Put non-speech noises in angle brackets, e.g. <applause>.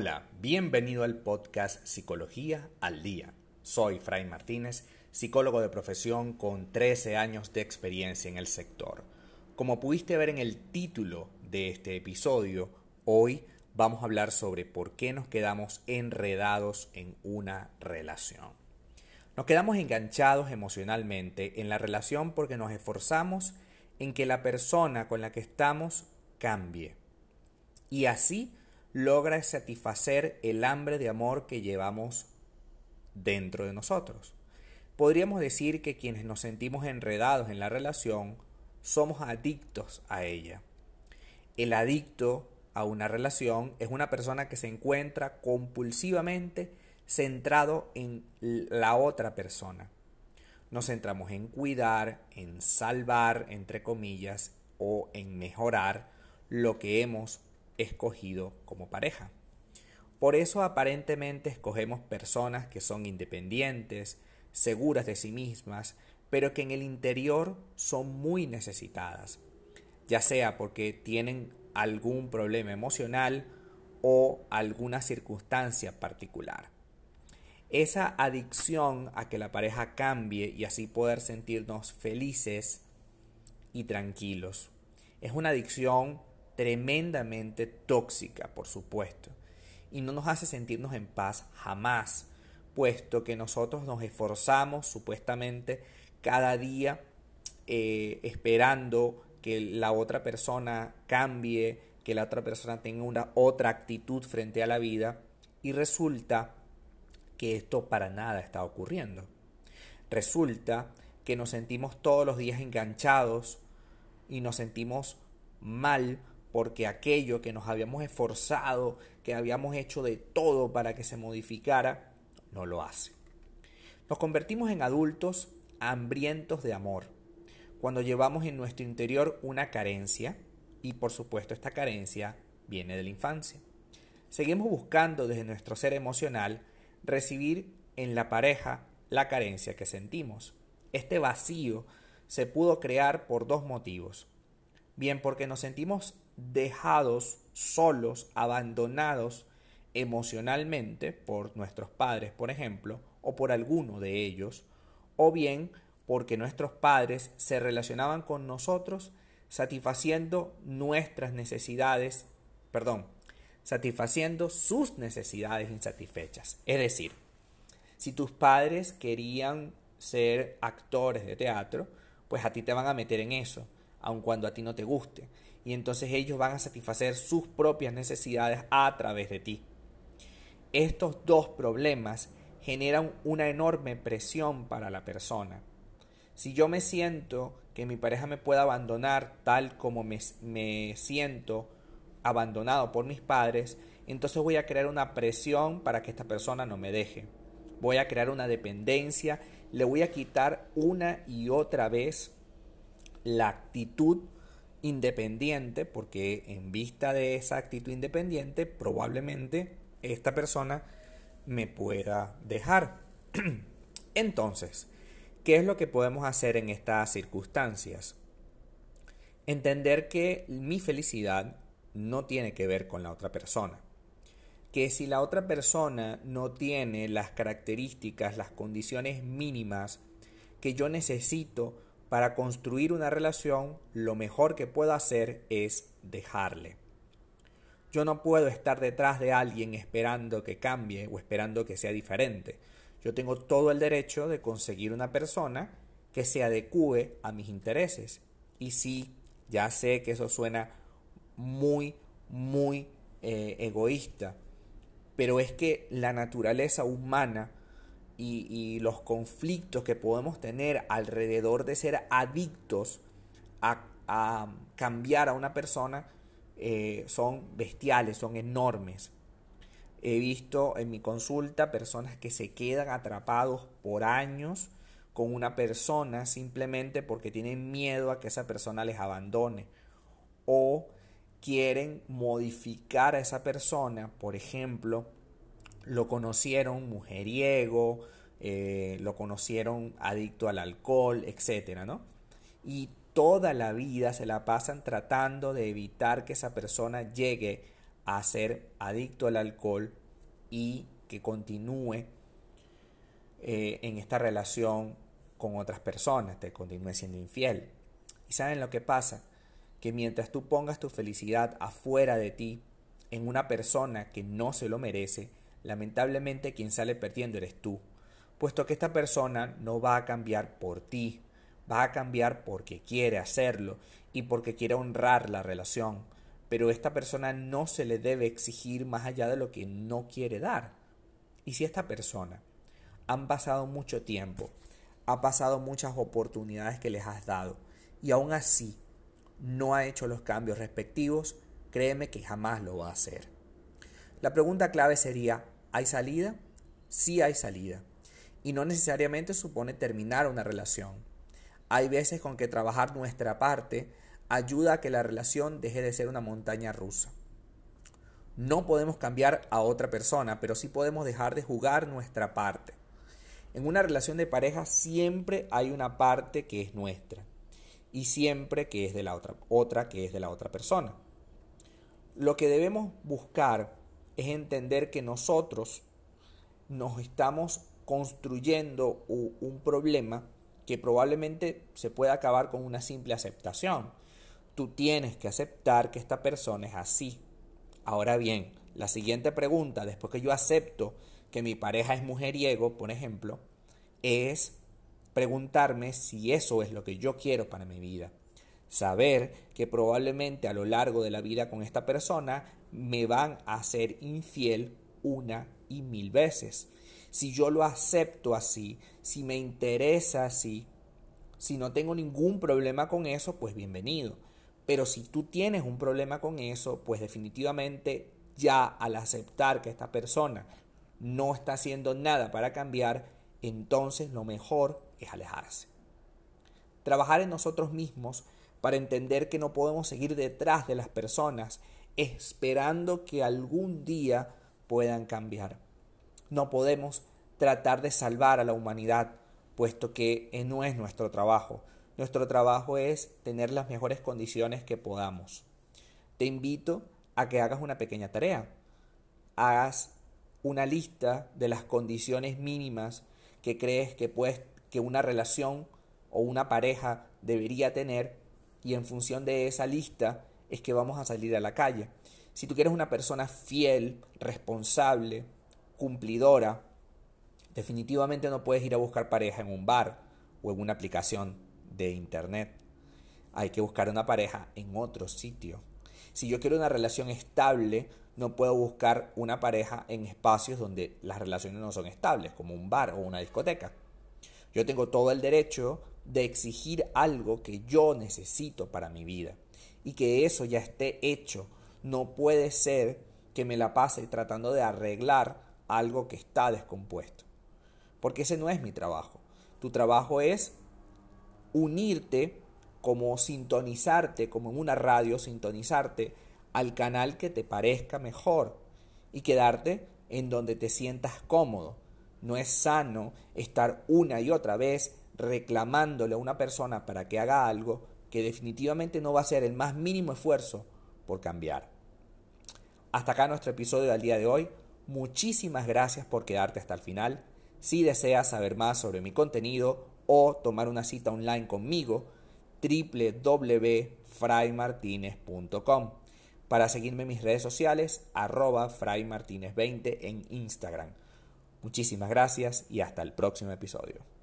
Hola, bienvenido al podcast Psicología al Día. Soy Fray Martínez, psicólogo de profesión con 13 años de experiencia en el sector. Como pudiste ver en el título de este episodio, hoy vamos a hablar sobre por qué nos quedamos enredados en una relación. Nos quedamos enganchados emocionalmente en la relación porque nos esforzamos en que la persona con la que estamos cambie. Y así logra satisfacer el hambre de amor que llevamos dentro de nosotros. Podríamos decir que quienes nos sentimos enredados en la relación somos adictos a ella. El adicto a una relación es una persona que se encuentra compulsivamente centrado en la otra persona. Nos centramos en cuidar, en salvar, entre comillas, o en mejorar lo que hemos escogido como pareja. Por eso aparentemente escogemos personas que son independientes, seguras de sí mismas, pero que en el interior son muy necesitadas, ya sea porque tienen algún problema emocional o alguna circunstancia particular. Esa adicción a que la pareja cambie y así poder sentirnos felices y tranquilos. Es una adicción tremendamente tóxica, por supuesto, y no nos hace sentirnos en paz jamás, puesto que nosotros nos esforzamos supuestamente cada día eh, esperando que la otra persona cambie, que la otra persona tenga una otra actitud frente a la vida, y resulta que esto para nada está ocurriendo. Resulta que nos sentimos todos los días enganchados y nos sentimos mal porque aquello que nos habíamos esforzado, que habíamos hecho de todo para que se modificara, no lo hace. Nos convertimos en adultos hambrientos de amor, cuando llevamos en nuestro interior una carencia, y por supuesto esta carencia viene de la infancia. Seguimos buscando desde nuestro ser emocional recibir en la pareja la carencia que sentimos. Este vacío se pudo crear por dos motivos. Bien porque nos sentimos dejados solos, abandonados emocionalmente por nuestros padres, por ejemplo, o por alguno de ellos, o bien porque nuestros padres se relacionaban con nosotros satisfaciendo nuestras necesidades, perdón, satisfaciendo sus necesidades insatisfechas. Es decir, si tus padres querían ser actores de teatro, pues a ti te van a meter en eso, aun cuando a ti no te guste y entonces ellos van a satisfacer sus propias necesidades a través de ti. Estos dos problemas generan una enorme presión para la persona. Si yo me siento que mi pareja me pueda abandonar tal como me, me siento abandonado por mis padres, entonces voy a crear una presión para que esta persona no me deje. Voy a crear una dependencia, le voy a quitar una y otra vez la actitud independiente, porque en vista de esa actitud independiente, probablemente esta persona me pueda dejar. <clears throat> Entonces, ¿qué es lo que podemos hacer en estas circunstancias? Entender que mi felicidad no tiene que ver con la otra persona. Que si la otra persona no tiene las características, las condiciones mínimas que yo necesito para construir una relación, lo mejor que puedo hacer es dejarle. Yo no puedo estar detrás de alguien esperando que cambie o esperando que sea diferente. Yo tengo todo el derecho de conseguir una persona que se adecue a mis intereses. Y sí, ya sé que eso suena muy, muy eh, egoísta, pero es que la naturaleza humana y, los conflictos que podemos tener alrededor de ser adictos a, cambiar a una persona eh, son bestiales, son enormes. He visto en mi consulta personas que se quedan atrapados por años con una persona simplemente porque tienen miedo a que esa persona les abandone o quieren modificar a esa persona, por ejemplo, lo conocieron mujeriego, eh, lo conocieron adicto al alcohol, etcétera, ¿no? Y toda la vida se la pasan tratando de evitar que esa persona llegue a ser adicto al alcohol y que continúe eh, en esta relación con otras personas, te continúe siendo infiel. ¿Y saben lo que pasa? Que mientras tú pongas tu felicidad afuera de ti, en una persona que no se lo merece, lamentablemente quien sale perdiendo eres tú, puesto que esta persona no va a cambiar por ti, va a cambiar porque quiere hacerlo y porque quiere honrar la relación, pero esta persona no se le debe exigir más allá de lo que no quiere dar. Y si esta persona han pasado mucho tiempo, ha pasado muchas oportunidades que les has dado y aún así no ha hecho los cambios respectivos, créeme que jamás lo va a hacer. La pregunta clave sería, ¿hay salida? Sí hay salida. Y no necesariamente supone terminar una relación. Hay veces con que trabajar nuestra parte ayuda a que la relación deje de ser una montaña rusa. No podemos cambiar a otra persona, pero sí podemos dejar de jugar nuestra parte. En una relación de pareja siempre hay una parte que es nuestra y siempre que es de la otra, otra que es de la otra persona. Lo que debemos buscar es entender que nosotros nos estamos construyendo un problema que probablemente se pueda acabar con una simple aceptación. Tú tienes que aceptar que esta persona es así. Ahora bien, la siguiente pregunta, después que yo acepto que mi pareja es mujeriego, por ejemplo, es preguntarme si eso es lo que yo quiero para mi vida. Saber que probablemente a lo largo de la vida con esta persona me van a ser infiel una y mil veces. Si yo lo acepto así, si me interesa así, si no tengo ningún problema con eso, pues bienvenido. Pero si tú tienes un problema con eso, pues definitivamente ya al aceptar que esta persona no está haciendo nada para cambiar, entonces lo mejor es alejarse. Trabajar en nosotros mismos para entender que no podemos seguir detrás de las personas esperando que algún día puedan cambiar. No podemos tratar de salvar a la humanidad, puesto que no es nuestro trabajo. Nuestro trabajo es tener las mejores condiciones que podamos. Te invito a que hagas una pequeña tarea. Hagas una lista de las condiciones mínimas que crees que, que una relación o una pareja debería tener y en función de esa lista es que vamos a salir a la calle. Si tú quieres una persona fiel, responsable, cumplidora, definitivamente no puedes ir a buscar pareja en un bar o en una aplicación de internet. Hay que buscar una pareja en otro sitio. Si yo quiero una relación estable, no puedo buscar una pareja en espacios donde las relaciones no son estables, como un bar o una discoteca. Yo tengo todo el derecho de exigir algo que yo necesito para mi vida y que eso ya esté hecho. No puede ser que me la pase tratando de arreglar algo que está descompuesto. Porque ese no es mi trabajo. Tu trabajo es unirte como sintonizarte, como en una radio, sintonizarte al canal que te parezca mejor y quedarte en donde te sientas cómodo. No es sano estar una y otra vez reclamándole a una persona para que haga algo que definitivamente no va a ser el más mínimo esfuerzo por cambiar. Hasta acá nuestro episodio del día de hoy. Muchísimas gracias por quedarte hasta el final. Si deseas saber más sobre mi contenido o tomar una cita online conmigo, www.fraymartinez.com. Para seguirme en mis redes sociales, arroba fraymartinez20 en Instagram. Muchísimas gracias y hasta el próximo episodio.